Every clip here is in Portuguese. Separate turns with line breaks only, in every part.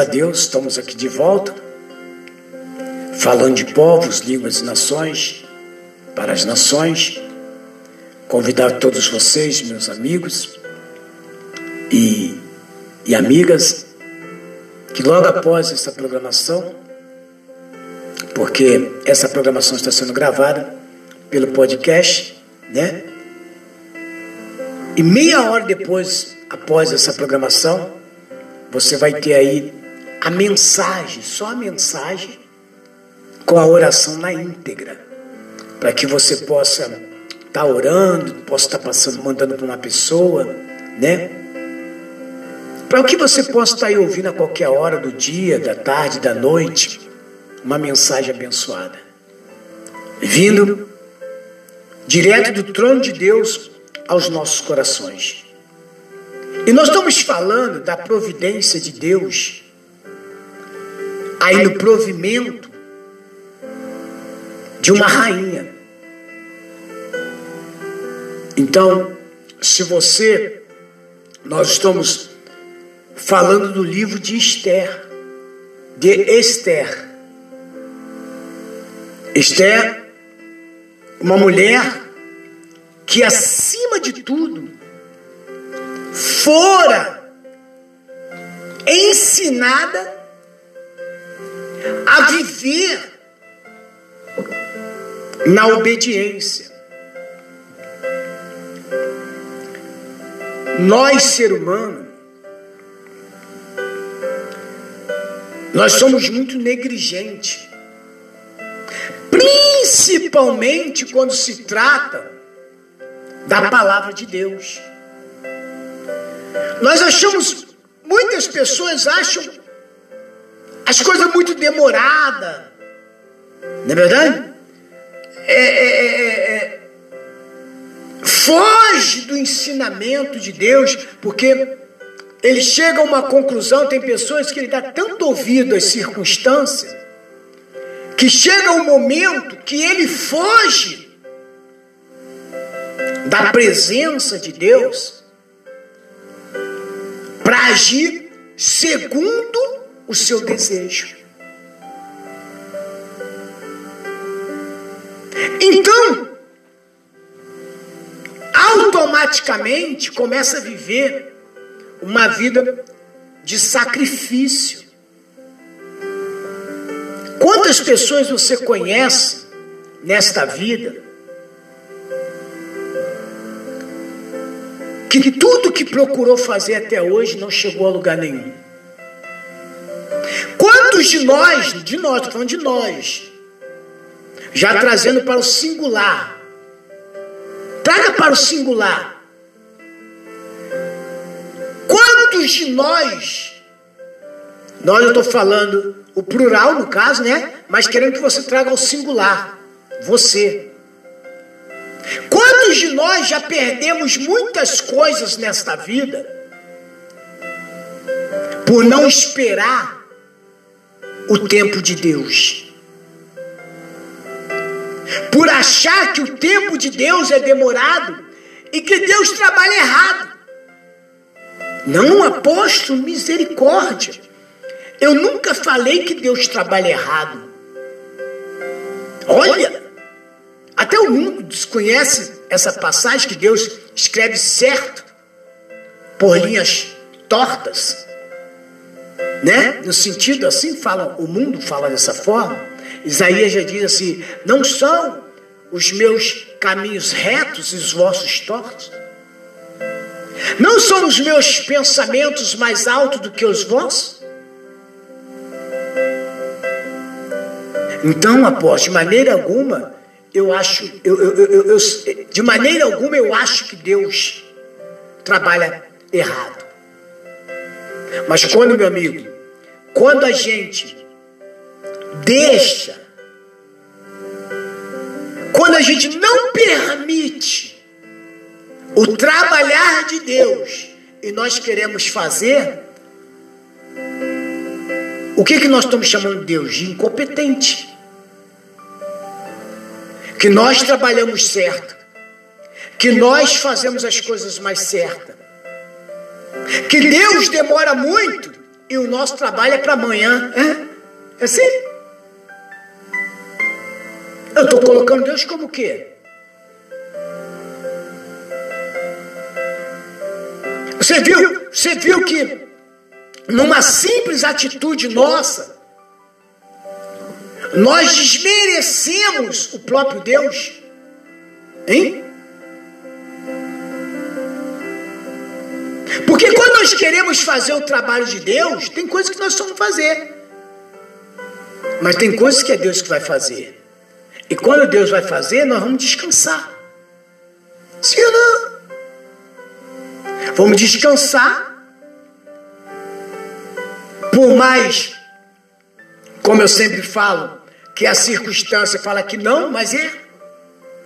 A Deus, estamos aqui de volta, falando de povos, línguas e nações, para as nações. Convidar todos vocês, meus amigos e, e amigas, que logo após essa programação, porque essa programação está sendo gravada pelo podcast, né? E meia hora depois, após essa programação, você vai ter aí a mensagem, só a mensagem, com a oração na íntegra, para que você possa estar tá orando, possa estar tá passando, mandando para uma pessoa, né? Para que você possa estar tá aí ouvindo a qualquer hora do dia, da tarde, da noite, uma mensagem abençoada, vindo direto do trono de Deus aos nossos corações. E nós estamos falando da providência de Deus, aí no provimento de uma rainha. Então, se você, nós estamos falando do livro de Esther, de Esther. Esther, uma mulher que acima de tudo fora ensinada a viver na obediência. Nós, ser humano, nós somos muito negligentes, principalmente quando se trata da palavra de Deus. Nós achamos, muitas pessoas acham as coisas muito demoradas, não é verdade? É, é, é, é, foge do ensinamento de Deus, porque ele chega a uma conclusão. Tem pessoas que ele dá tanto ouvido às circunstâncias, que chega um momento que ele foge da presença de Deus para agir segundo o seu desejo. Então, automaticamente começa a viver uma vida de sacrifício. Quantas pessoas você conhece nesta vida que tudo que procurou fazer até hoje não chegou a lugar nenhum. Quantos de nós, de nós, estou falando de nós, já trazendo para o singular, traga para o singular. Quantos de nós, nós eu estou falando o plural no caso, né? Mas querendo que você traga o singular, você. Quantos de nós já perdemos muitas coisas nesta vida por não esperar o tempo de Deus? Por achar que o tempo de Deus é demorado e que Deus trabalha errado. Não, apóstolo, misericórdia. Eu nunca falei que Deus trabalha errado. Olha, até o mundo desconhece essa passagem que Deus escreve certo por linhas tortas, né? No sentido assim fala, o mundo fala dessa forma. Isaías já diz assim: não são os meus caminhos retos e os vossos tortos. Não são os meus pensamentos mais altos do que os vossos? Então, após de maneira alguma, eu acho, eu, eu, eu, de maneira alguma eu acho que Deus trabalha errado. Mas quando, meu amigo, quando a gente deixa, quando a gente não permite o trabalhar de Deus e nós queremos fazer, o que, que nós estamos chamando Deus? De incompetente. Que nós trabalhamos certo. Que nós fazemos as coisas mais certas. Que Deus demora muito e o nosso trabalho é para amanhã. É? é assim? Eu estou colocando Deus como o quê? Você viu, você viu que numa simples atitude nossa, nós desmerecemos o próprio Deus? Hein? Porque quando nós queremos fazer o trabalho de Deus, tem coisas que nós vamos fazer. Mas tem coisas que é Deus que vai fazer. E quando Deus vai fazer, nós vamos descansar. Sim ou não? Vamos descansar por mais, como eu sempre falo, que a circunstância fala que não, mas é.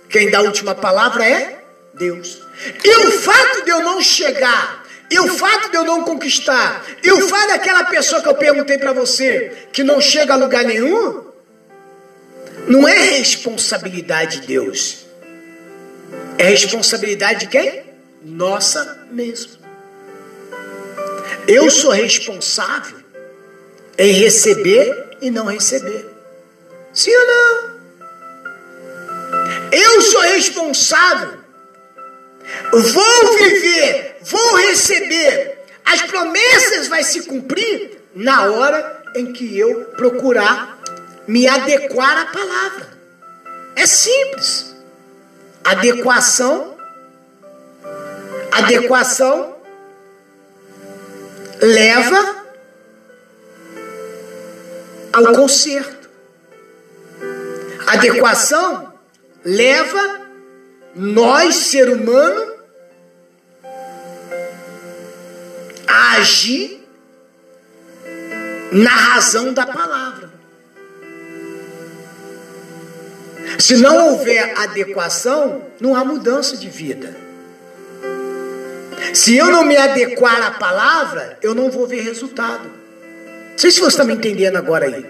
Quem dá a última palavra é Deus. E o fato de eu não chegar, e o fato de eu não conquistar, e o fato daquela pessoa que eu perguntei para você, que não chega a lugar nenhum, não é responsabilidade de Deus. É responsabilidade de quem? Nossa mesmo. Eu sou responsável em receber e não receber. Sim ou não? Eu sou responsável. Vou viver, vou receber. As promessas vai se cumprir na hora em que eu procurar me adequar à palavra. É simples. Adequação. Adequação leva ao conserto. Adequação leva nós, ser humano, a agir na razão da palavra. Se não houver adequação, não há mudança de vida. Se eu não me adequar à palavra, eu não vou ver resultado. Não sei se você está me entendendo agora aí.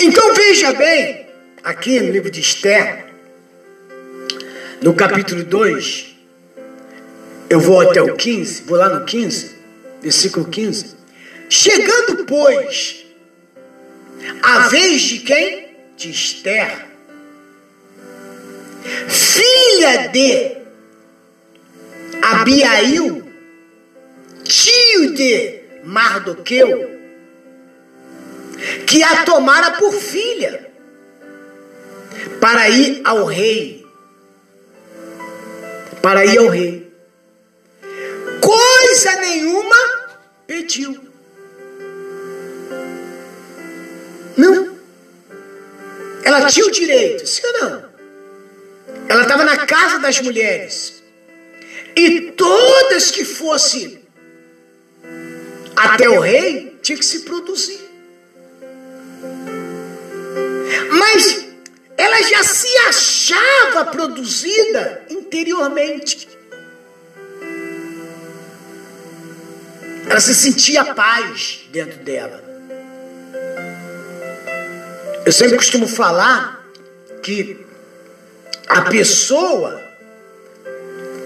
Então veja bem, aqui no livro de Esther, no capítulo 2, eu vou até o 15, vou lá no 15, versículo 15. Chegando, pois, a vez de quem? De Esther, filha de Abiail, tio de Mardoqueu, que a tomara por filha, para ir ao rei. Para ir ao rei. Coisa nenhuma pediu. Não. Ela tinha o direito, sim ou não? Ela estava na casa das mulheres. E todas que fossem até o rei tinha que se produzir. Se achava produzida interiormente. Ela se sentia paz dentro dela. Eu sempre costumo falar que a pessoa,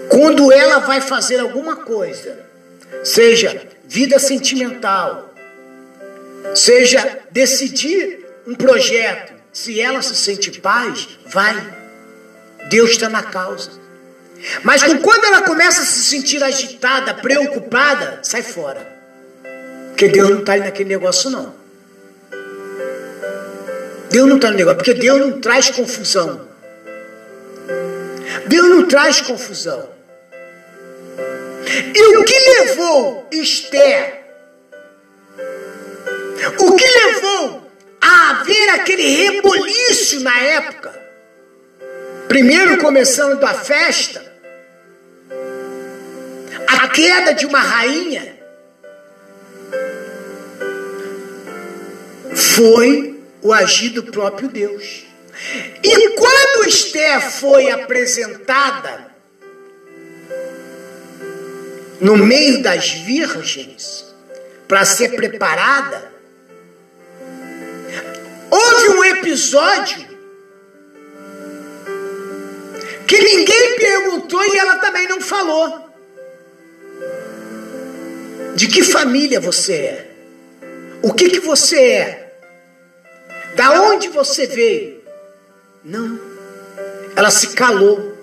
quando ela vai fazer alguma coisa, seja vida sentimental, seja decidir um projeto, se ela se sente paz, vai. Deus está na causa. Mas quando ela começa a se sentir agitada, preocupada, sai fora. Porque Deus não está naquele negócio, não. Deus não está no negócio, porque Deus não traz confusão. Deus não traz confusão. E o que levou Esther? O que levou haver ver aquele reboliço na época. Primeiro começando a festa, a queda de uma rainha foi o agir do próprio Deus. E quando Esther foi apresentada no meio das virgens para ser preparada, episódio que ninguém perguntou e ela também não falou. De que família você é? O que que você é? Da onde você veio? Não. Ela se calou.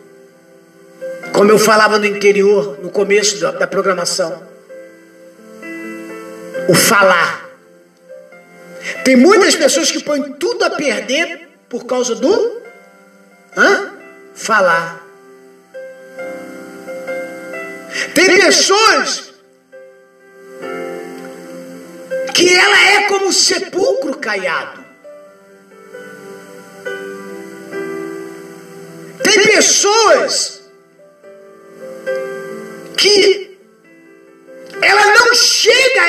Como eu falava no interior, no começo da, da programação. O falar. Tem muitas pessoas que põem tudo a perder por causa do hã? falar. Tem pessoas que ela é como um sepulcro caiado. Tem pessoas que ela não chega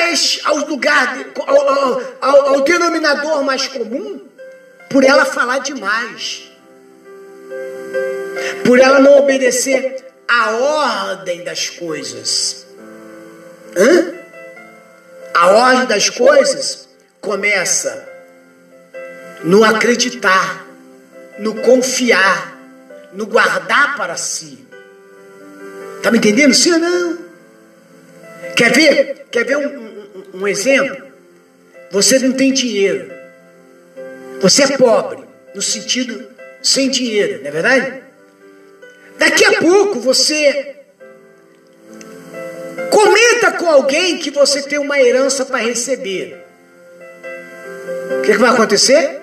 ao lugar, ao, ao, ao denominador mais comum, por ela falar demais, por ela não obedecer a ordem das coisas. Hã? A ordem das coisas começa no acreditar, no confiar, no guardar para si. Tá me entendendo? Sim ou não? Quer ver? Quer ver um, um, um exemplo? Você não tem dinheiro. Você é pobre, no sentido sem dinheiro, não é verdade? Daqui a pouco você comenta com alguém que você tem uma herança para receber. O que, que vai acontecer?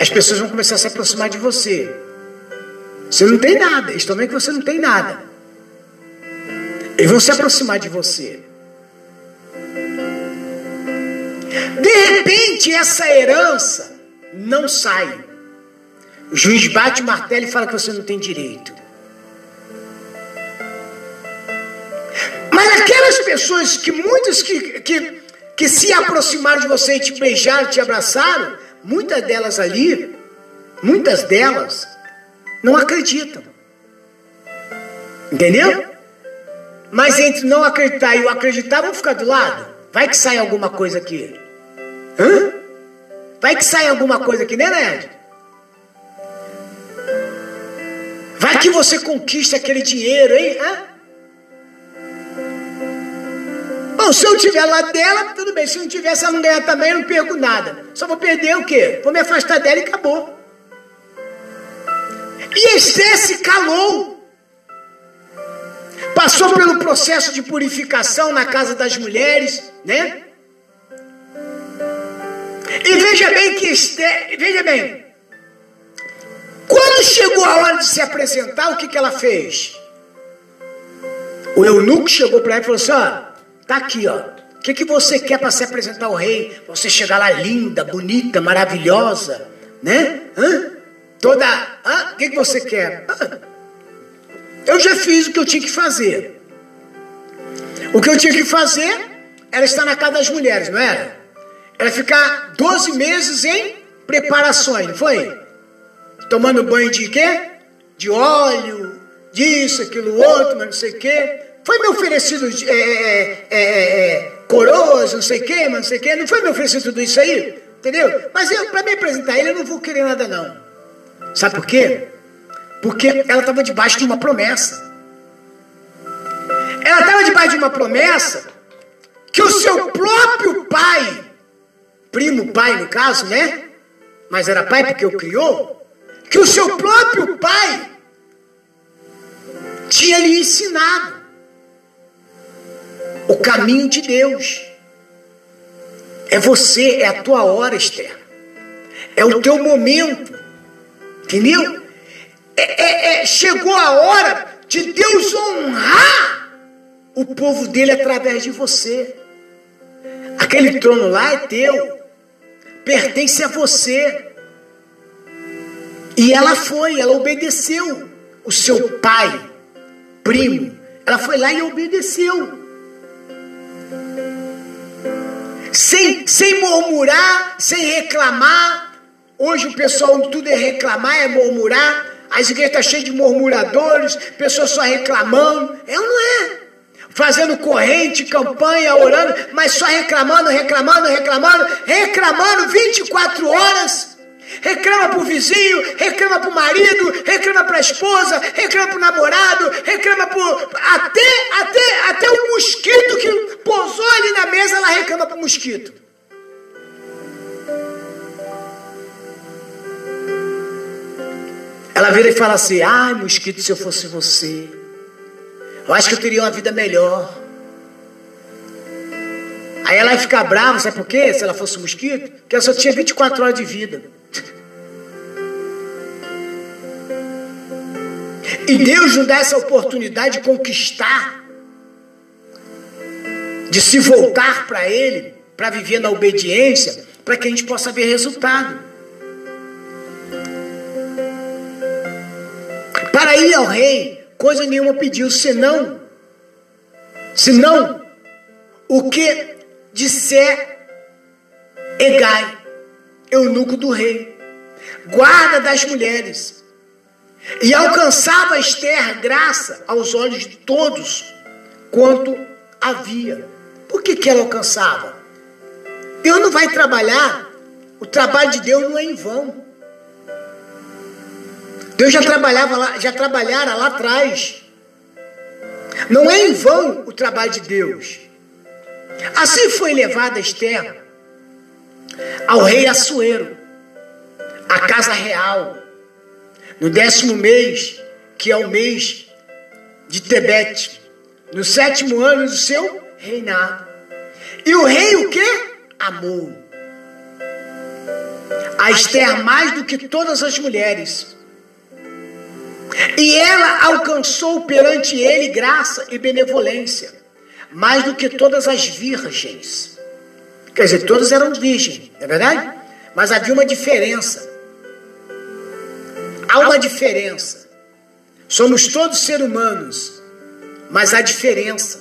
As pessoas vão começar a se aproximar de você. Você não tem nada, eles estão vendo que você não tem nada. Eles vão se aproximar de você. De repente, essa herança não sai. O juiz bate o martelo e fala que você não tem direito. Mas aquelas pessoas que muitas que, que, que se aproximaram de você e te beijaram, te abraçaram, muitas delas ali, muitas delas, não acreditam. Entendeu? Mas entre não acreditar e o acreditar, vão ficar do lado. Vai que sai alguma coisa aqui. Hã? Vai que sai alguma coisa aqui, né, Ned? Vai que você conquista aquele dinheiro, hein? Hã? Bom, se eu tiver lá dela, tudo bem. Se não tiver, se ela não ganhar também, eu não perco nada. Só vou perder o quê? Vou me afastar dela e acabou. E Esther se calou. Passou pelo processo de purificação na casa das mulheres, né? E veja bem que Esther, veja bem, quando chegou a hora de se apresentar, o que, que ela fez? O eunuco chegou para ela e falou assim: ó, tá aqui, ó. O que, que você quer para se apresentar ao rei? Você chegar lá linda, bonita, maravilhosa, né? Hã? Toda. O que, que você quer? Hã? Eu já fiz o que eu tinha que fazer. O que eu tinha que fazer era estar na casa das mulheres, não era? Era ficar 12 meses em preparações, não foi? tomando banho de quê? De óleo, disso, aquilo, outro, mas não sei o quê. Foi me oferecido é, é, é, é, coroas, não sei o quê, mas não sei o quê. Não foi me oferecido tudo isso aí? Entendeu? Mas para me apresentar ele, eu não vou querer nada, não. Sabe por quê? Porque ela estava debaixo de uma promessa. Ela estava debaixo de uma promessa que o seu próprio pai, primo pai no caso, né? Mas era pai porque o criou, que o seu próprio pai tinha lhe ensinado o caminho de Deus. É você, é a tua hora, Esther. É o teu momento. Entendeu? É, é, é, chegou a hora de Deus honrar o povo dele através de você. Aquele trono lá é teu. pertence a você. E ela foi, ela obedeceu o seu pai, primo. Ela foi lá e obedeceu. Sem, sem murmurar, sem reclamar. Hoje o pessoal tudo é reclamar, é murmurar. As igrejas estão cheias de murmuradores, pessoas só reclamando. É ou não é? Fazendo corrente, campanha, orando, mas só reclamando, reclamando, reclamando, reclamando 24 horas. Reclama pro vizinho, reclama pro marido, reclama pra esposa, reclama pro namorado, reclama pro. Até, até, até o mosquito que pousou ali na mesa, ela reclama pro mosquito. Vira e fala assim: ai, mosquito, se eu fosse você, eu acho que eu teria uma vida melhor. Aí ela vai ficar brava, sabe por quê? Se ela fosse um mosquito, porque ela só tinha 24 horas de vida. E Deus nos dá essa oportunidade de conquistar, de se voltar para Ele, para viver na obediência, para que a gente possa ver resultado. Ir ao rei, coisa nenhuma pediu, senão, senão, o que disser Egai, eunuco do rei, guarda das mulheres, e alcançava Esther graça aos olhos de todos quanto havia. Por que, que ela alcançava? Deus não vai trabalhar, o trabalho de Deus não é em vão. Deus já trabalhava lá, já trabalhara lá atrás. Não é em vão o trabalho de Deus. Assim foi levada Esther ao rei Assuero, à casa real no décimo mês, que é o mês de Tebete, no sétimo ano do seu reinado. E o rei o que? Amou. A Esther mais do que todas as mulheres. E ela alcançou perante ele graça e benevolência, mais do que todas as virgens. Quer dizer, todas eram virgens, não é verdade? Mas havia uma diferença. Há uma diferença. Somos todos seres humanos, mas há diferença.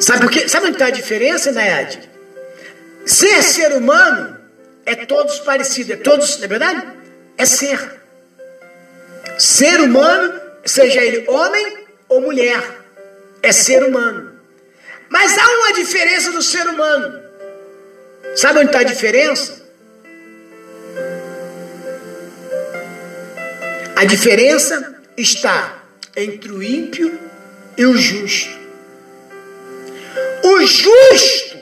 Sabe por quê? Sabe onde está a diferença, Nayade? Ser ser humano é todos parecidos, é todos, não é verdade? É ser. Ser humano, seja ele homem ou mulher, é ser humano. Mas há uma diferença do ser humano. Sabe onde está a diferença? A diferença está entre o ímpio e o justo. O justo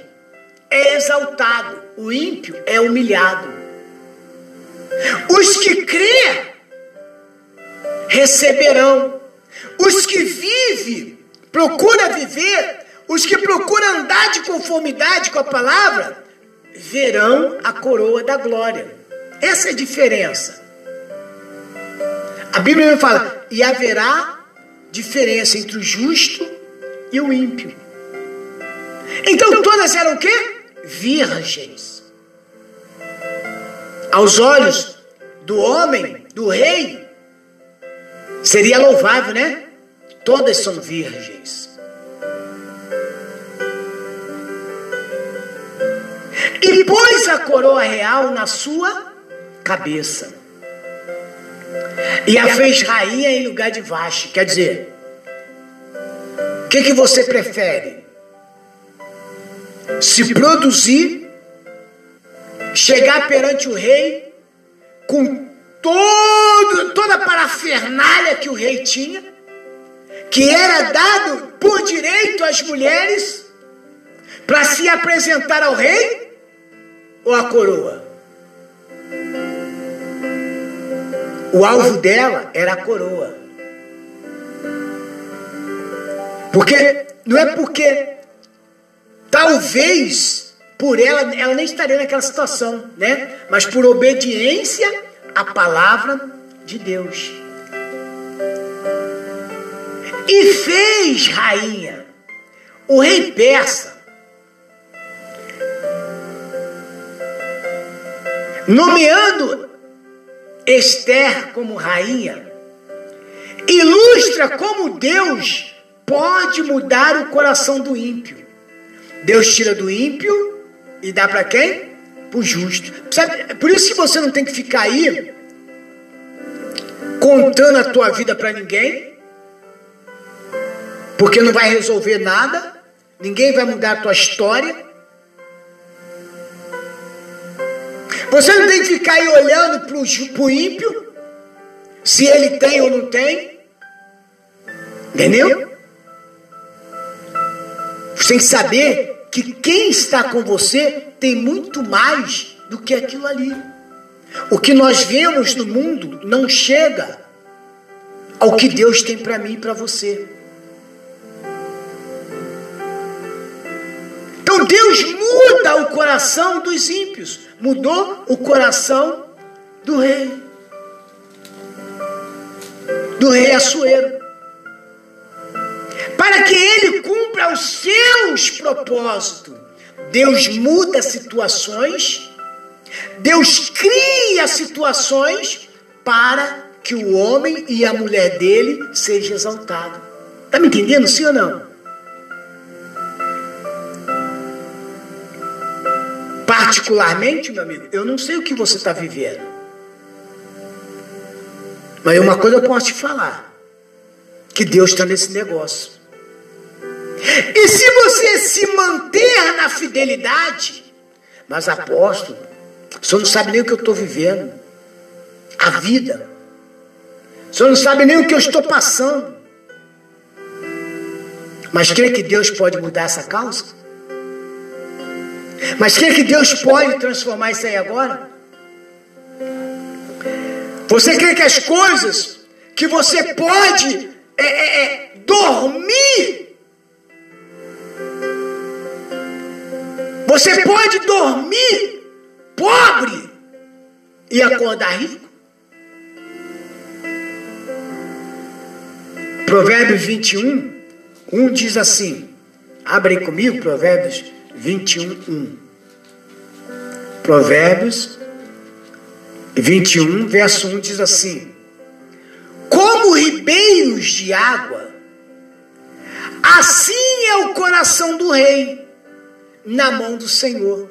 é exaltado, o ímpio é humilhado. Os que crê receberão. Os que vivem, procura viver, os que procuram andar de conformidade com a palavra, verão a coroa da glória. Essa é a diferença. A Bíblia fala: e haverá diferença entre o justo e o ímpio. Então todas eram o quê? Virgens. Aos olhos do homem, do rei, seria louvável, né? Todas são virgens. E pôs a coroa real na sua cabeça. E a fez rainha em lugar de Vaste. Quer dizer, o que, que você prefere? Se produzir, chegar perante o rei com todo, toda a parafernália que o rei tinha, que era dado por direito às mulheres para se apresentar ao rei ou a coroa? O alvo dela era a coroa. Porque não é porque talvez por ela ela nem estaria naquela situação, né? Mas por obediência à palavra de Deus. E fez rainha o rei persa nomeando Esther como rainha, ilustra como Deus pode mudar o coração do ímpio. Deus tira do ímpio e dá para quem? Justo. Sabe? Por isso que você não tem que ficar aí contando a tua vida para ninguém, porque não vai resolver nada, ninguém vai mudar a tua história. Você não tem que ficar aí olhando para o ímpio, se ele tem ou não tem. Entendeu? Você tem que saber que quem está com você tem muito mais do que aquilo ali. O que nós vemos no mundo não chega ao que Deus tem para mim e para você. Então Deus muda o coração dos ímpios, mudou o coração do rei, do rei Assuero, para que ele cumpra os seus propósitos. Deus muda situações, Deus cria situações para que o homem e a mulher dele seja exaltado. Está me entendendo, sim ou não? Particularmente, meu amigo, eu não sei o que você está vivendo. Mas uma coisa eu posso te falar: que Deus está nesse negócio. E se você se manter na fidelidade, mas apóstolo, o senhor não sabe nem o que eu estou vivendo, a vida, o senhor não sabe nem o que eu estou passando, mas crê que Deus pode mudar essa causa? Mas crê que Deus pode transformar isso aí agora? Você crê que as coisas que você pode é, é, é, dormir, você pode dormir pobre e acordar rico? Provérbios 21, 1 diz assim: abre comigo, Provérbios 21, 1. Provérbios 21, verso 1 diz assim: Como ribeiros de água, assim é o coração do rei na mão do Senhor.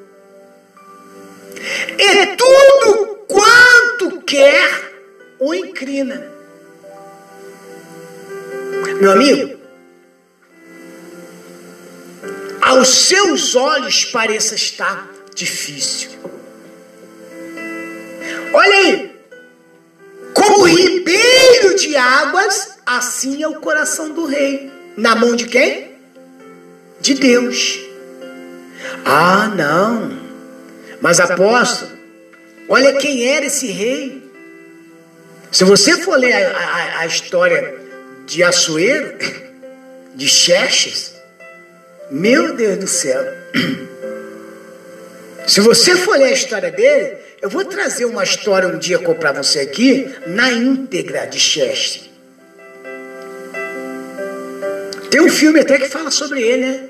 E tudo quanto quer o inclina. Meu amigo, aos seus olhos pareça estar difícil. Olha aí, como ribeiro de águas, assim é o coração do rei. Na mão de quem? De Deus. Ah, não. Mas apóstolo, olha quem era esse rei. Se você for ler a, a, a história de Assuero, de Xerxes, meu Deus do céu. Se você for ler a história dele, eu vou trazer uma história um dia para você aqui, na íntegra de Chester. Tem um filme até que fala sobre ele, né?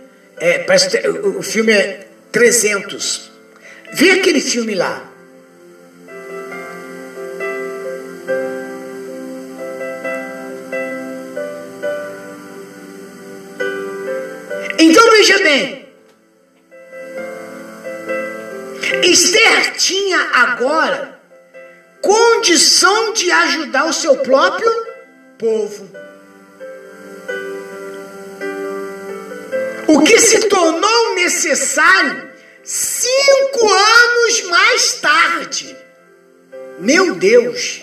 É, parece, o, filme é 300. Vê aquele filme lá. Então veja bem. Esther tinha agora condição de ajudar o seu próprio povo. Se tornou necessário cinco anos mais tarde. Meu Deus!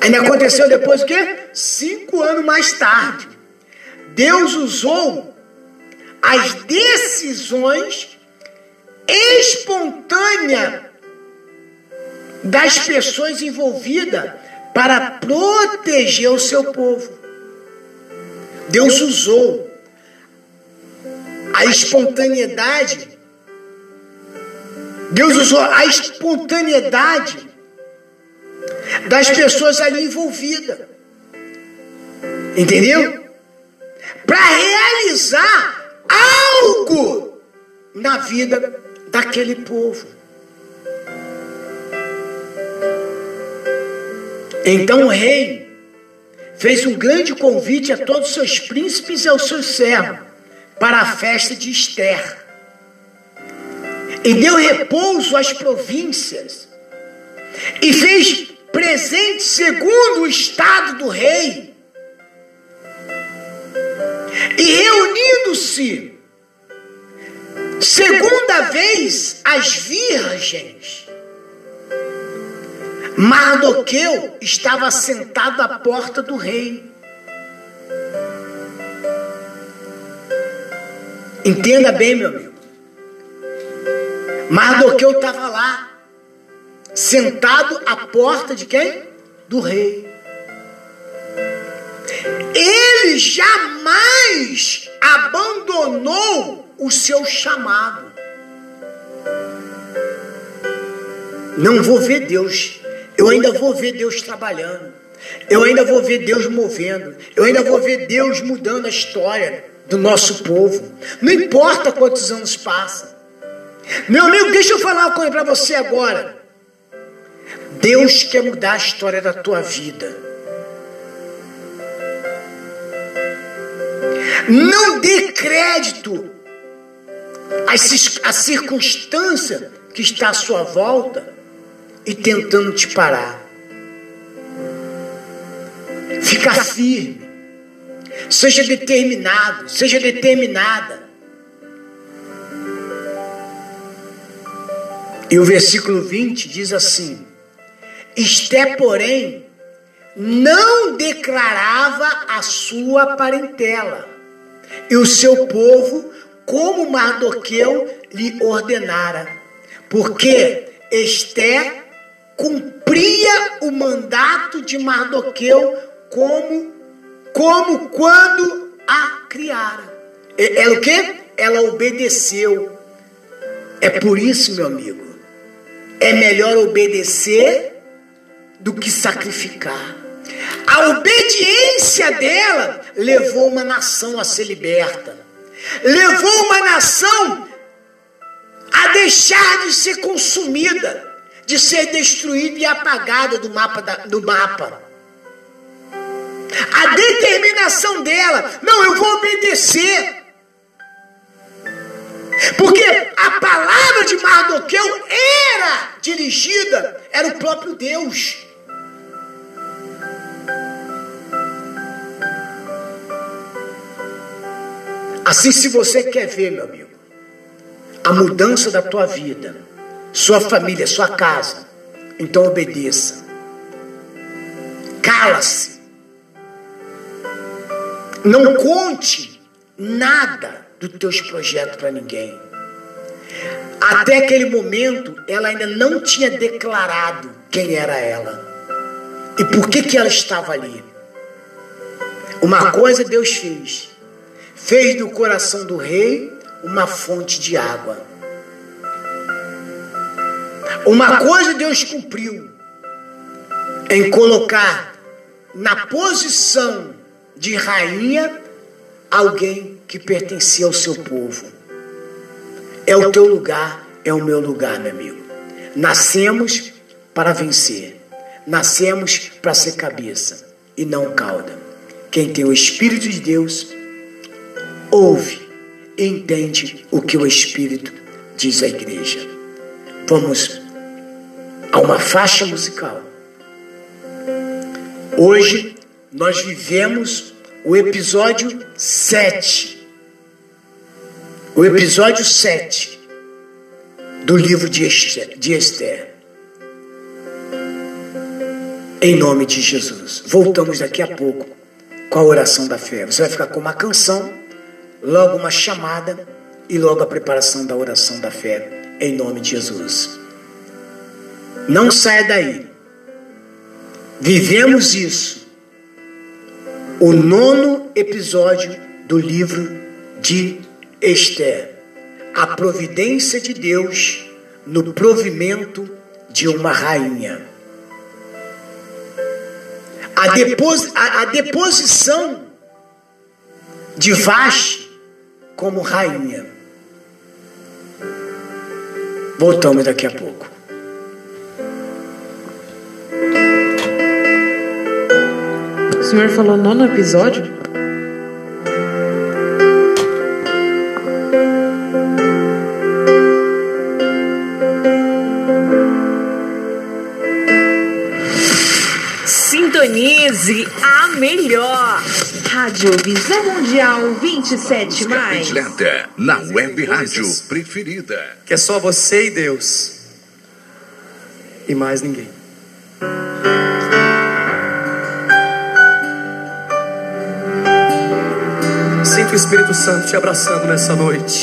Ainda aconteceu depois o quê? Cinco anos mais tarde. Deus usou as decisões espontâneas das pessoas envolvidas para proteger o seu povo. Deus usou a espontaneidade. Deus usou a espontaneidade das pessoas ali envolvidas. Entendeu? Para realizar algo na vida daquele povo. Então o rei fez um grande convite a todos os seus príncipes e aos seus servos para a festa de Esther. E deu repouso às províncias. E fez presente segundo o estado do rei. E reunindo-se segunda vez as virgens, Mardoqueu estava sentado à porta do rei. Entenda bem, meu amigo. Mardoqueu estava lá, sentado à porta de quem? Do rei. Ele jamais abandonou o seu chamado. Não vou ver Deus. Eu ainda vou ver Deus trabalhando. Eu ainda vou ver Deus movendo. Eu ainda vou ver Deus mudando a história do nosso povo. Não importa quantos anos passam. Meu amigo, deixa eu falar uma coisa para você agora. Deus quer mudar a história da tua vida. Não dê crédito à circunstância que está à sua volta e tentando te parar. Fica firme. Seja determinado, seja determinada. E o versículo 20 diz assim: Esté, porém, não declarava a sua parentela, e o seu povo, como Mardoqueu lhe ordenara, porque Esté cumpria o mandato de Mardoqueu como, como quando a criara. Ela o quê? Ela obedeceu. É por isso, meu amigo, é melhor obedecer do que sacrificar. A obediência dela levou uma nação a ser liberta. Levou uma nação a deixar de ser consumida, de ser destruída e apagada do mapa. Da, do mapa. A determinação dela, não, eu vou obedecer. Porque a palavra de Mardoqueu era dirigida, era o próprio Deus. Assim, se você quer ver, meu amigo, a mudança da tua vida, sua família, sua casa, então obedeça. Cala-se. Não conte nada dos teus projetos para ninguém. Até aquele momento, ela ainda não tinha declarado quem era ela. E por que, que ela estava ali? Uma coisa Deus fez fez do coração do rei uma fonte de água. Uma coisa Deus cumpriu em colocar na posição de rainha alguém que pertencia ao seu povo. É o teu lugar, é o meu lugar, meu amigo. Nascemos para vencer. Nascemos para ser cabeça e não cauda. Quem tem o Espírito de Deus ouve e entende o que o Espírito diz à igreja. Vamos a uma faixa musical. Hoje nós vivemos o episódio 7. O episódio 7 do livro de Esther. De Esther. Em nome de Jesus. Voltamos daqui a pouco com a oração da fé. Você vai ficar com uma canção logo uma chamada e logo a preparação da oração da fé, em nome de Jesus. Não saia daí. Vivemos isso. O nono episódio do livro de Esther. A providência de Deus no provimento de uma rainha. A, depos, a, a deposição de Vaste como rainha. Voltamos daqui a pouco.
Senhor falou nono episódio?
Sintonize a melhor. Rádio Visão Mundial 27 mais.
Predileta, na web rádio preferida.
Que é só você e Deus. E mais ninguém. O Espírito Santo te abraçando nessa noite.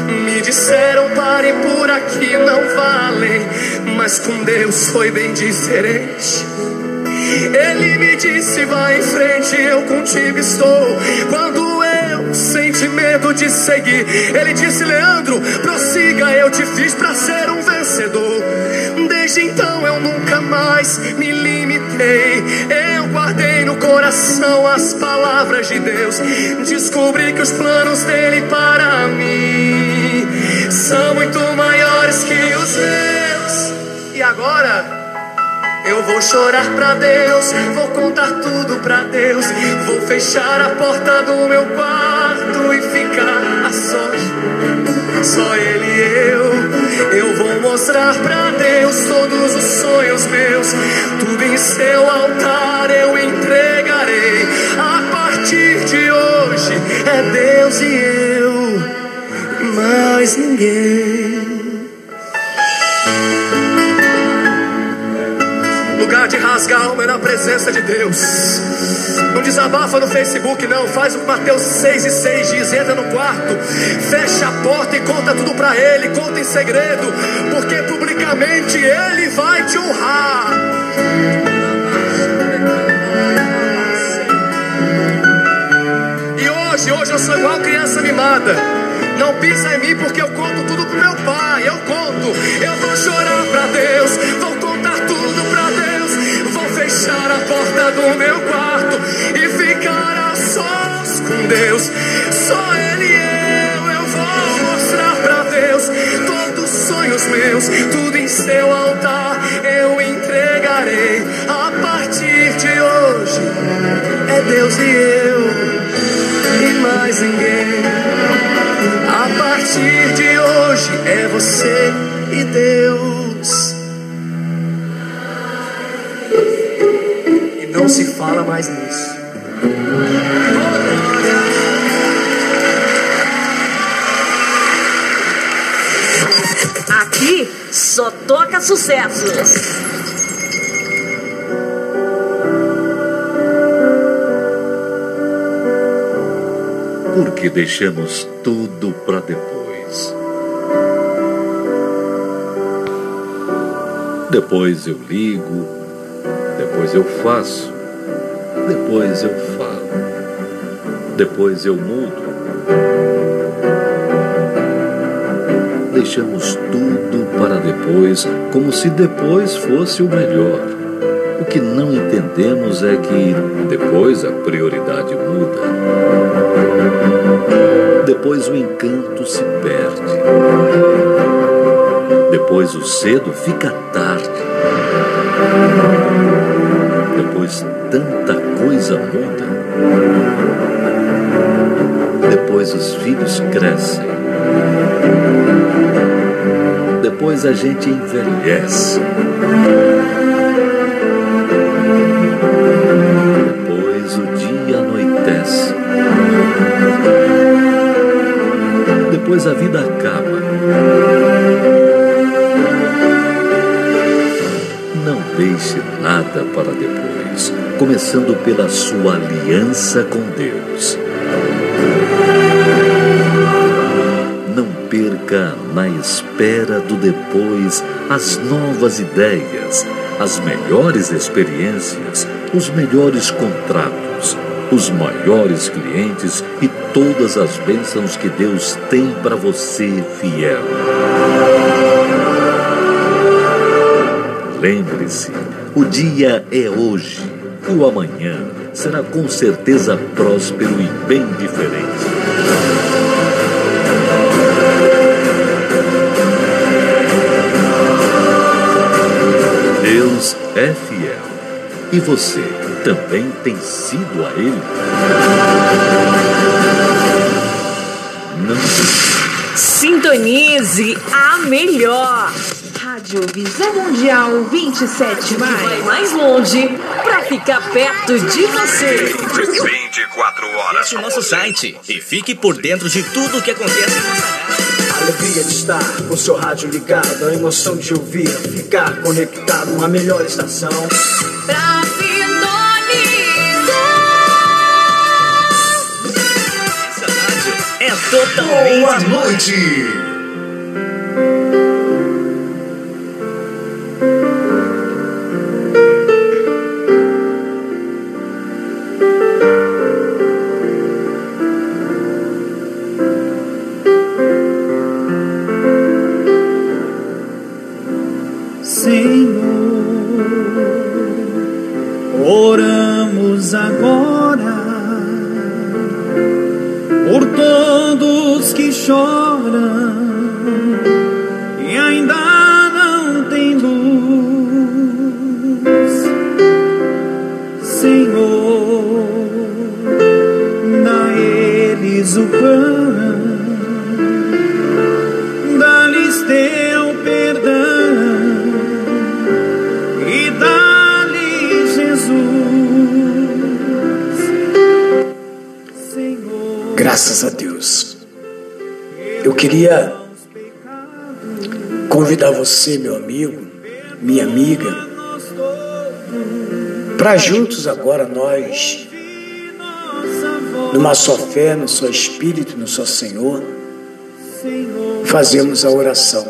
me disseram pare por aqui, não valem. Mas com Deus foi bem diferente. Ele me disse: vai em frente, eu contigo estou. Quando eu senti medo de seguir, ele disse: Leandro, prossiga, eu te fiz para ser um vencedor. Desde então eu nunca mais me limitei. Eu guardei coração as palavras de Deus. Descobri que os planos dele para mim são muito maiores que os meus. E agora? Eu vou chorar pra Deus, vou contar tudo pra Deus. Vou fechar a porta do meu quarto e ficar a sós. Só Ele e eu. Eu vou mostrar pra Deus todos os sonhos meus. Tudo em seu altar eu entregarei. A partir de hoje é Deus e eu, mais ninguém. Lugar de rasgar a alma é na presença de Deus. Não desabafa no Facebook, não. Faz o que Mateus 6 e 6 diz: entra no quarto, fecha a porta e conta tudo pra Ele. Conta em segredo, porque publicamente Ele vai te honrar. E hoje, hoje eu sou igual criança mimada. Não pisa em mim porque eu conto tudo pro meu pai. Eu conto, eu vou chorar pra Deus, vou contar tudo pra Deus, fechar a porta do meu quarto e ficar a sós com Deus. Só Ele e eu, eu vou mostrar pra Deus todos os sonhos meus, tudo em seu altar eu entregarei. A partir de hoje é Deus e eu e mais ninguém. A partir de hoje é você e Deus. Fala mais nisso.
Aqui só toca sucessos.
Porque deixamos tudo para depois. Depois eu ligo, depois eu faço, depois eu falo, depois eu mudo. Deixamos tudo para depois, como se depois fosse o melhor. O que não entendemos é que depois a prioridade muda. Depois o encanto se perde. Depois o cedo fica tarde. tanta coisa muda. Depois os filhos crescem. Depois a gente envelhece. Depois o dia anoitece. Depois a vida acaba. Para depois, começando pela sua aliança com Deus. Não perca na espera do depois as novas ideias, as melhores experiências, os melhores contratos, os maiores clientes e todas as bênçãos que Deus tem para você, fiel. Lembre-se, o dia é hoje o amanhã será com certeza próspero e bem diferente. Deus é fiel. E você também tem sido a Ele? Não.
Sintonize a melhor. Rádio Visão Mundial 27 mais. Vai mais longe para ficar perto de você.
24 horas.
O nosso site e fique por dentro de tudo o que acontece em nossa rádio.
A alegria de estar com seu rádio ligado, a emoção de ouvir, ficar conectado, uma melhor estação.
Pra sintonizar.
Essa rádio é totalmente.
Boa noite.
Amigo, minha amiga, para juntos agora nós, numa só fé, no só Espírito, no só Senhor, fazemos a oração.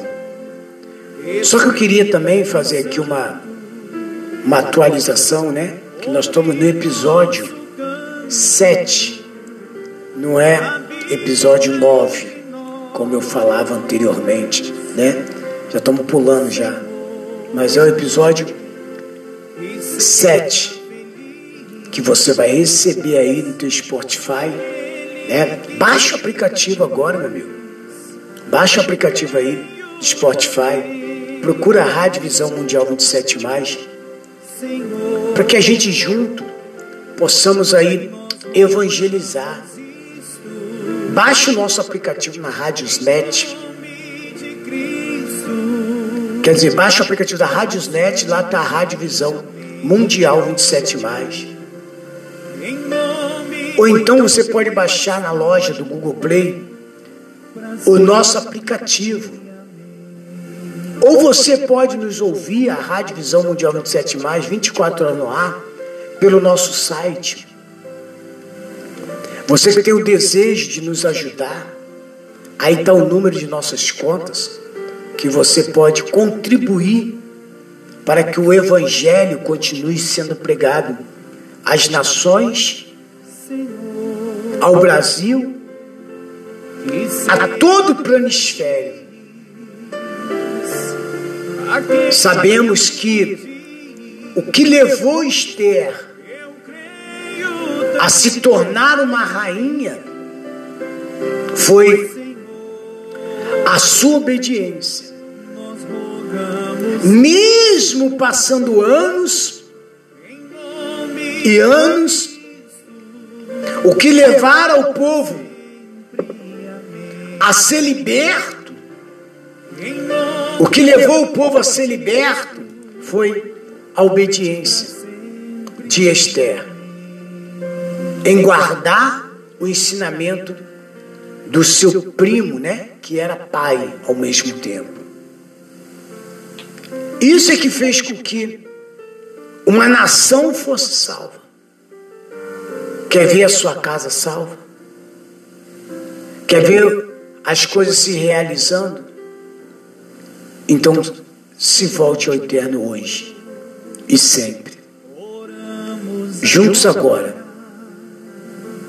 Só que eu queria também fazer aqui uma, uma atualização, né? Que nós estamos no episódio 7, não é episódio 9, como eu falava anteriormente, né? Já estamos pulando já. Mas é o episódio 7 que você vai receber aí no teu Spotify, né? Baixa o aplicativo agora, meu amigo. Baixa o aplicativo aí do Spotify. Procura a Rádio Visão Mundial 27 mais, para que a gente junto possamos aí evangelizar. Baixe o nosso aplicativo na Rádiosnet. Quer dizer, baixe o aplicativo da Rádiosnet, lá está a Rádio Visão Mundial 27 mais. Ou então você pode baixar na loja do Google Play o nosso aplicativo. Ou você pode nos ouvir, a Rádio Visão Mundial 27 mais, 24 horas no ar, pelo nosso site. Você que tem o desejo de nos ajudar, aí está o número de nossas contas, que você pode contribuir para que o Evangelho continue sendo pregado às nações, ao Brasil, a todo o planisfério. Sabemos que o que levou Esther a se tornar uma rainha foi a sua obediência. Mesmo passando anos, e anos, o que levara o povo a ser liberto, o que levou o povo a ser liberto foi a obediência de Esther em guardar o ensinamento do seu primo, né, que era pai ao mesmo tempo. Isso é que fez com que uma nação fosse salva. Quer ver a sua casa salva? Quer ver as coisas se realizando? Então, se volte ao eterno hoje e sempre. Juntos agora,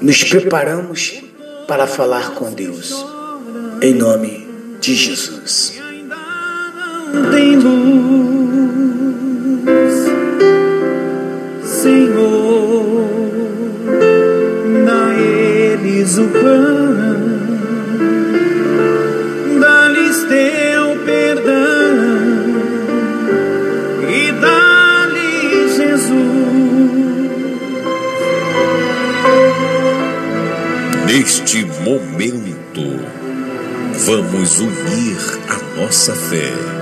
nos preparamos para falar com Deus. Em nome de Jesus.
Tem luz, Senhor, dá eles o pão, dá-lhes teu perdão e dá-lhes Jesus.
Neste momento, vamos unir a nossa fé.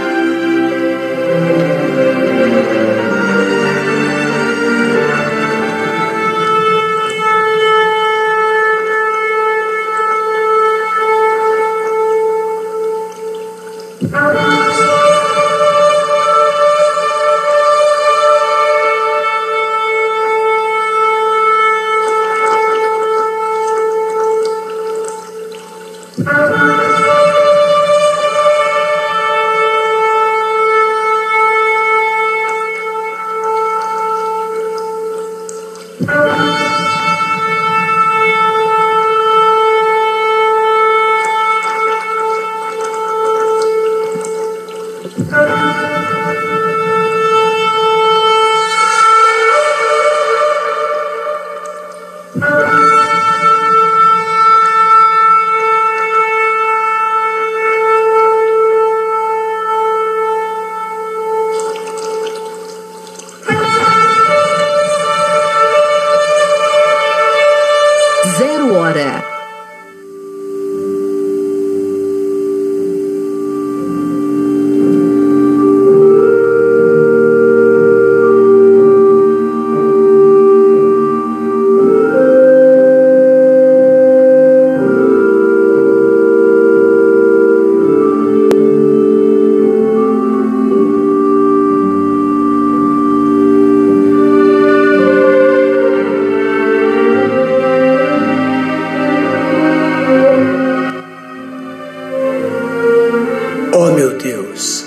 Deus,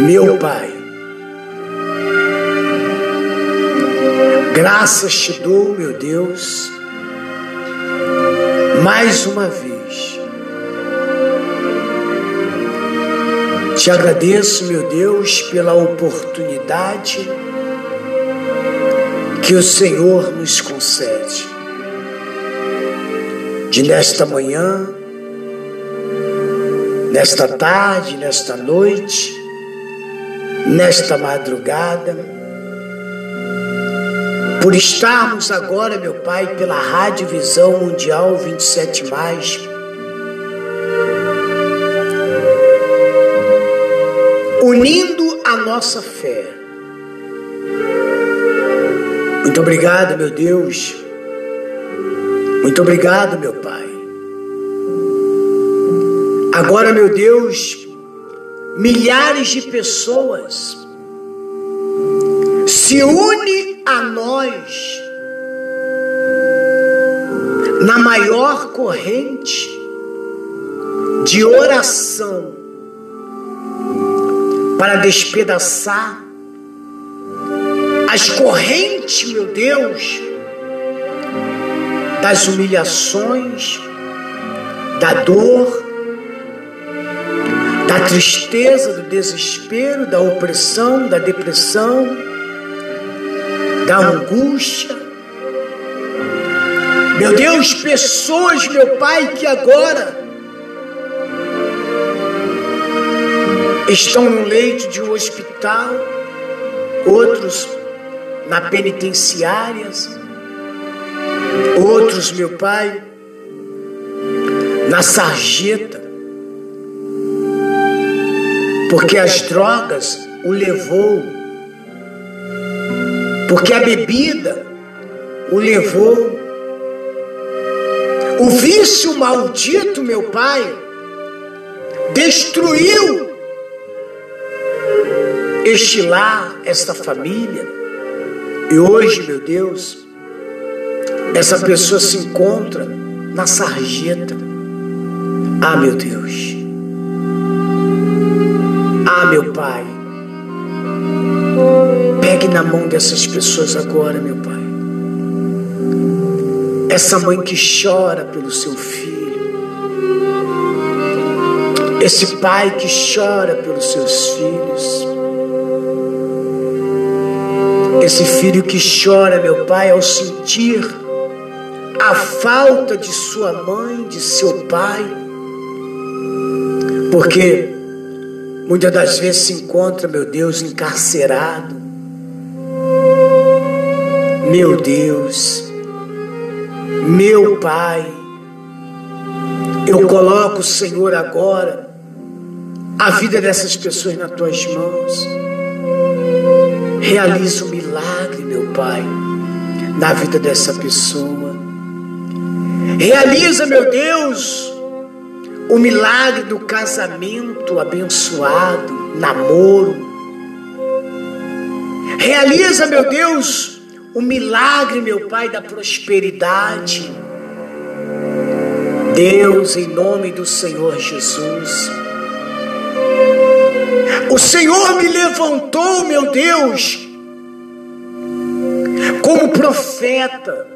meu Pai, graças te dou, meu Deus, mais uma vez. Te agradeço, meu Deus, pela oportunidade que o Senhor nos concede de nesta manhã nesta tarde, nesta noite, nesta madrugada, por estarmos agora, meu Pai, pela Rádio Visão Mundial 27 mais, unindo a nossa fé. Muito obrigado, meu Deus. Muito obrigado, meu Pai. Agora, meu Deus, milhares de pessoas se unem a nós na maior corrente de oração para despedaçar as correntes, meu Deus, das humilhações, da dor, da tristeza, do desespero, da opressão, da depressão, da angústia. Meu Deus, pessoas, meu Pai, que agora estão no leito de um hospital, outros na penitenciárias, outros, meu Pai, na sarjeta, porque as drogas o levou, porque a bebida o levou, o vício maldito, meu Pai, destruiu este lar, esta família. E hoje, meu Deus, essa pessoa se encontra na sarjeta. Ah, meu Deus. Meu Pai. Pegue na mão dessas pessoas agora, meu Pai. Essa mãe que chora pelo seu filho. Esse pai que chora pelos seus filhos. Esse filho que chora, meu pai, ao sentir a falta de sua mãe, de seu pai, porque muitas das vezes se encontra, meu Deus, encarcerado. Meu Deus, meu Pai, eu coloco, Senhor, agora a vida dessas pessoas nas tuas mãos. Realiza um milagre, meu Pai, na vida dessa pessoa. Realiza, meu Deus, o milagre do casamento abençoado, namoro. Realiza, meu Deus, o milagre, meu Pai, da prosperidade. Deus, em nome do Senhor Jesus. O Senhor me levantou, meu Deus, como profeta,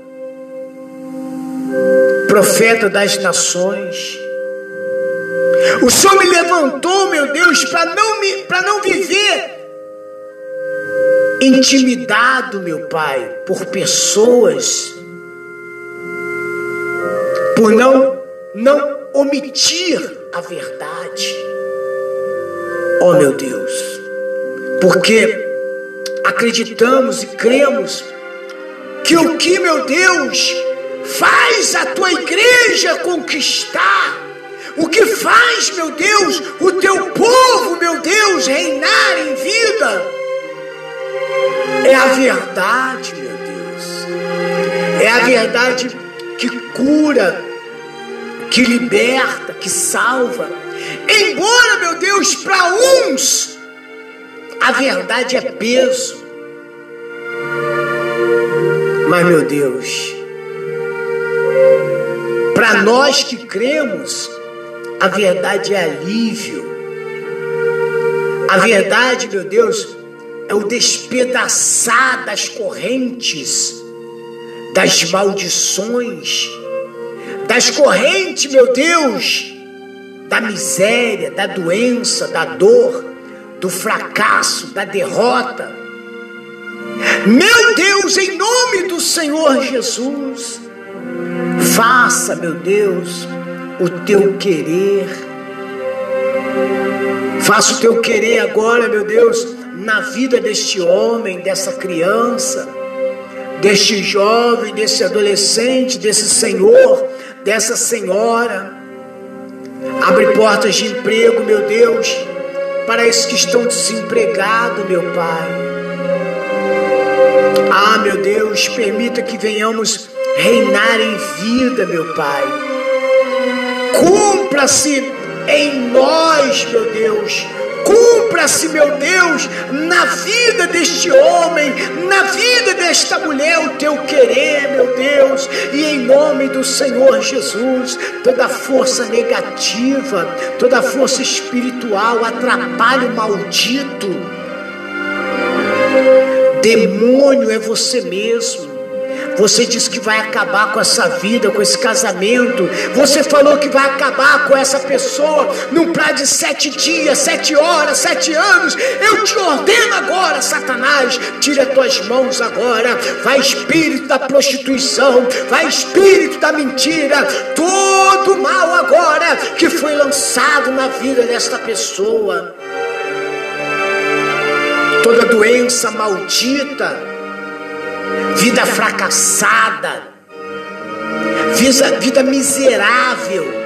profeta das nações. O Senhor me levantou, meu Deus, para não me, não viver intimidado, meu Pai, por pessoas, por não não omitir a verdade. Oh, meu Deus. Porque acreditamos e cremos que o que, meu Deus, faz a tua igreja conquistar, o que faz, meu Deus, o teu povo, meu Deus, reinar em vida, é a verdade, meu Deus. É a verdade que cura, que liberta, que salva. Embora, meu Deus, para uns a verdade é peso. Mas, meu Deus, para nós que cremos, a verdade é alívio. A verdade, meu Deus, é o despedaçar das correntes, das maldições, das correntes, meu Deus, da miséria, da doença, da dor, do fracasso, da derrota. Meu Deus, em nome do Senhor Jesus, faça, meu Deus, o teu querer. Faça o teu querer agora, meu Deus, na vida deste homem, dessa criança, deste jovem, desse adolescente, desse senhor, dessa senhora. Abre portas de emprego, meu Deus, para esses que estão desempregados, meu Pai. Ah, meu Deus, permita que venhamos reinar em vida, meu Pai. Cumpra-se em nós, meu Deus. Cumpra-se, meu Deus, na vida deste homem, na vida desta mulher, o teu querer, meu Deus, e em nome do Senhor Jesus, toda força negativa, toda força espiritual, atrapalho maldito, demônio é você mesmo. Você disse que vai acabar com essa vida, com esse casamento. Você falou que vai acabar com essa pessoa num prazo de sete dias, sete horas, sete anos. Eu te ordeno agora, Satanás, tira tuas mãos agora. Vai espírito da prostituição, vai espírito da mentira, todo mal agora que foi lançado na vida desta pessoa. Toda doença maldita, vida fracassada, vida, vida miserável.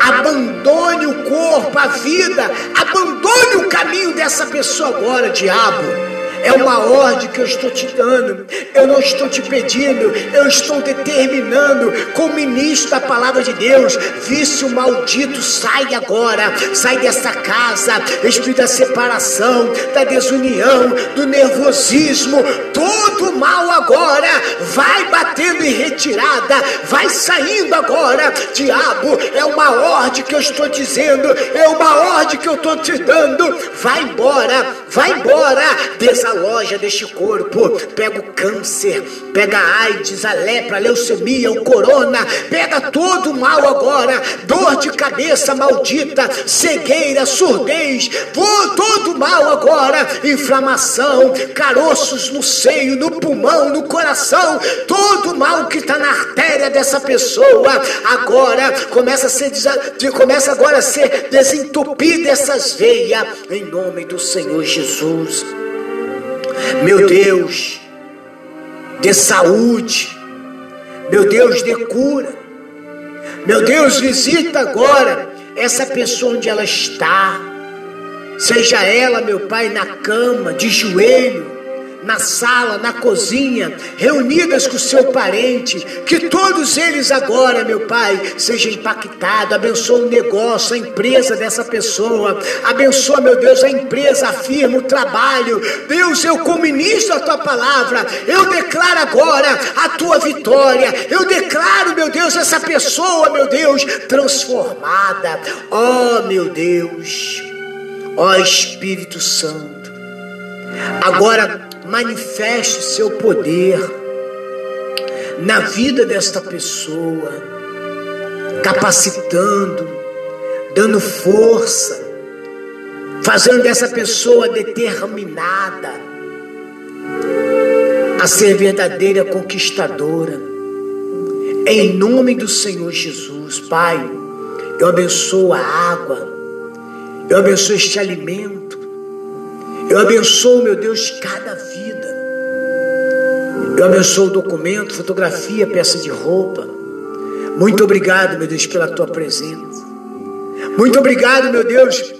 Abandone o corpo, a vida, abandone o caminho dessa pessoa agora, diabo. É uma ordem que eu estou te dando. Eu não estou te pedindo, eu estou determinando, como ministro da palavra de Deus. Vício maldito, sai agora, sai dessa casa. Espírito da separação, da desunião, do nervosismo, todo mal agora vai batendo em retirada, vai saindo agora. Diabo, é uma ordem que eu estou dizendo, é uma ordem que eu estou te dando. Vai embora, vai embora. Desa loja deste corpo. Pega o câncer, pega a AIDS, a lepra, a leucemia, o corona, pega todo o mal agora, dor de cabeça maldita, cegueira, surdez, todo o mal agora, inflamação, caroços no seio, no pulmão, no coração, todo o mal que está na artéria dessa pessoa, agora começa a ser começa agora a ser desentupida essas veias, em nome do Senhor Jesus. Meu Deus, dê saúde. Meu Deus, dê cura. Meu Deus, visita agora essa pessoa onde ela está. Seja ela, meu Pai, na cama, de joelho, na sala, na cozinha, reunidas com o seu parente, que todos eles agora, meu Pai, sejam impactados. Abençoa o negócio, a empresa dessa pessoa. Abençoa, meu Deus, a empresa, afirma o trabalho. Deus, eu como ministro a tua palavra, eu declaro agora a tua vitória. Eu declaro, meu Deus, essa pessoa, meu Deus, transformada. Oh, meu Deus. Ó oh, Espírito Santo. Agora manifeste seu poder na vida desta pessoa, capacitando, dando força, fazendo dessa pessoa determinada a ser verdadeira conquistadora. Em nome do Senhor Jesus, Pai, eu abençoo a água, eu abençoo este alimento eu abençoo, meu Deus, cada abençoo o documento, fotografia, peça de roupa. Muito obrigado, meu Deus, pela tua presença. Muito obrigado, meu Deus,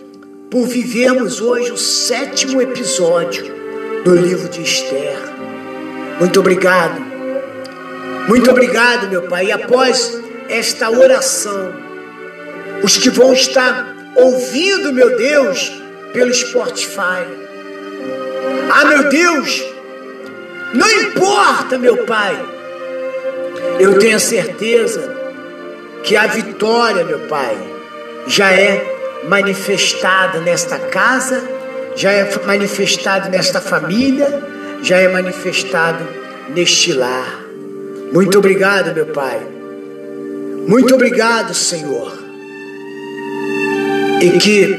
por vivermos hoje o sétimo episódio do livro de Esther. Muito obrigado. Muito obrigado, meu Pai. E após esta oração, os que vão estar ouvindo, meu Deus, pelo Spotify, ah, meu Deus, não importa, meu Pai. Eu tenho a certeza que a vitória, meu Pai, já é manifestada nesta casa, já é manifestada nesta família, já é manifestado neste lar. Muito obrigado, meu Pai. Muito obrigado, Senhor. E que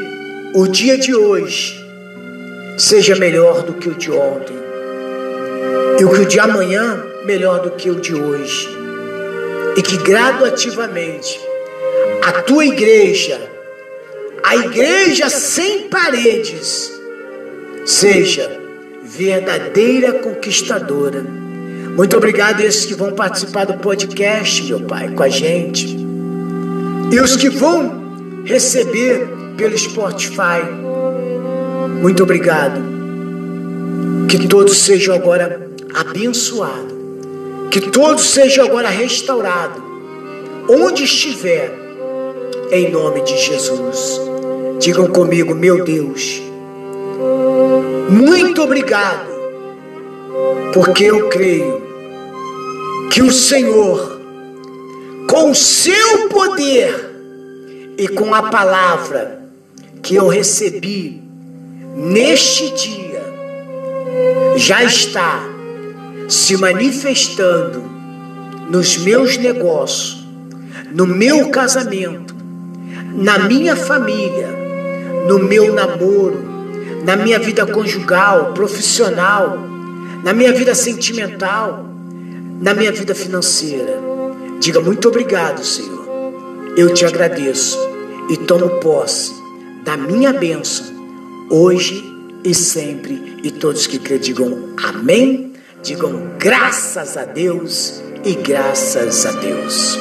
o dia de hoje seja melhor do que o de ontem. E o que o de amanhã melhor do que o de hoje. E que graduativamente a tua igreja, a igreja sem paredes, seja verdadeira conquistadora. Muito obrigado a esses que vão participar do podcast, meu Pai, com a gente. E os que vão receber pelo Spotify muito obrigado. Que todos sejam agora abençoados. Que todos sejam agora restaurados. Onde estiver, em nome de Jesus. Digam comigo, meu Deus. Muito obrigado. Porque eu creio que o Senhor, com o seu poder e com a palavra que eu recebi neste dia já está se manifestando nos meus negócios, no meu casamento, na minha família, no meu namoro, na minha vida conjugal, profissional, na minha vida sentimental, na minha vida financeira. Diga muito obrigado, Senhor. Eu te agradeço e tomo posse da minha bênção hoje e sempre. E todos que crê digam amém, digam graças a Deus e graças a Deus.